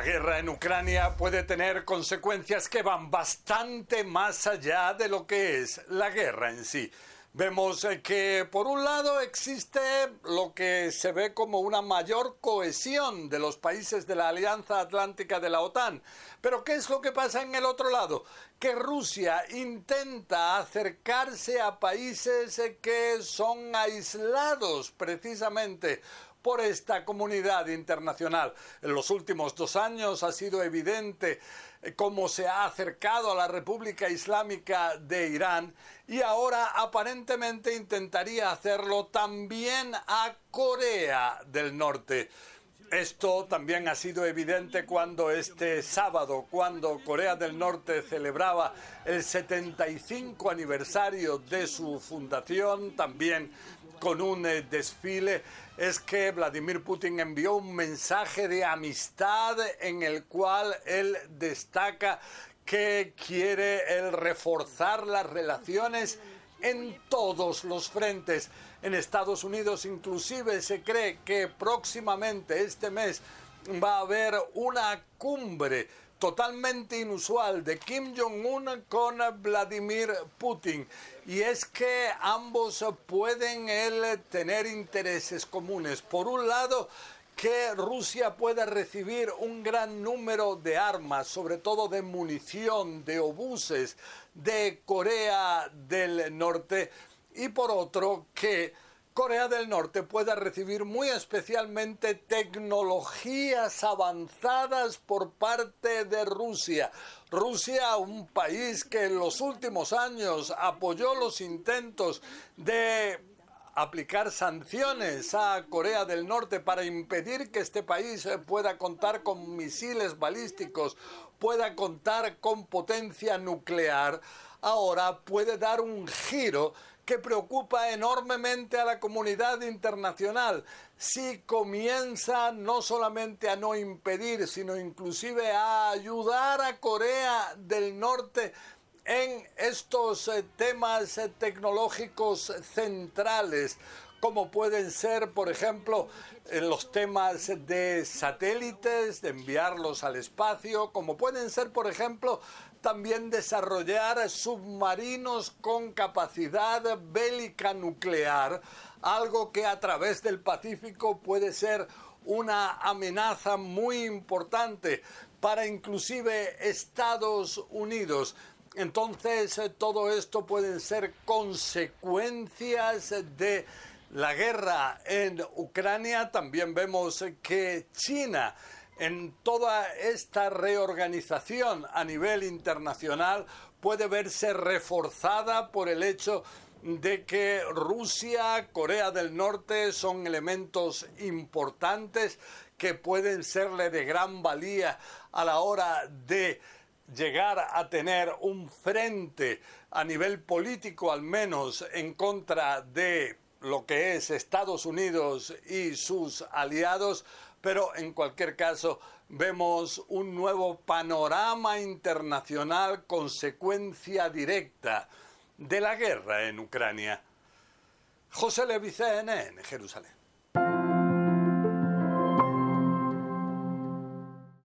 La guerra en Ucrania puede tener consecuencias que van bastante más allá de lo que es la guerra en sí. Vemos eh, que por un lado existe lo que se ve como una mayor cohesión de los países de la Alianza Atlántica de la OTAN. Pero ¿qué es lo que pasa en el otro lado? Que Rusia intenta acercarse a países eh, que son aislados precisamente por esta comunidad internacional. En los últimos dos años ha sido evidente eh, cómo se ha acercado a la República Islámica de Irán y ahora aparentemente intentaría hacerlo también a Corea del Norte. Esto también ha sido evidente cuando este sábado, cuando Corea del Norte celebraba el 75 aniversario de su fundación, también con un eh, desfile, es que Vladimir Putin envió un mensaje de amistad en el cual él destaca que quiere el reforzar las relaciones en todos los frentes. En Estados Unidos inclusive se cree que próximamente este mes va a haber una cumbre totalmente inusual de Kim Jong-un con Vladimir Putin. Y es que ambos pueden tener intereses comunes. Por un lado, que Rusia pueda recibir un gran número de armas, sobre todo de munición, de obuses de Corea del Norte, y por otro que Corea del Norte pueda recibir muy especialmente tecnologías avanzadas por parte de Rusia. Rusia, un país que en los últimos años apoyó los intentos de aplicar sanciones a Corea del Norte para impedir que este país pueda contar con misiles balísticos, pueda contar con potencia nuclear, ahora puede dar un giro que preocupa enormemente a la comunidad internacional. Si comienza no solamente a no impedir, sino inclusive a ayudar a Corea del Norte en estos eh, temas eh, tecnológicos centrales, como pueden ser, por ejemplo, los temas de satélites, de enviarlos al espacio, como pueden ser, por ejemplo, también desarrollar submarinos con capacidad bélica nuclear, algo que a través del Pacífico puede ser una amenaza muy importante para inclusive Estados Unidos. Entonces, todo esto pueden ser consecuencias de la guerra en Ucrania. También vemos que China, en toda esta reorganización a nivel internacional, puede verse reforzada por el hecho de que Rusia, Corea del Norte son elementos importantes que pueden serle de gran valía a la hora de llegar a tener un frente a nivel político al menos en contra de lo que es Estados Unidos y sus aliados, pero en cualquier caso vemos un nuevo panorama internacional consecuencia directa de la guerra en Ucrania. José Levicen en Jerusalén.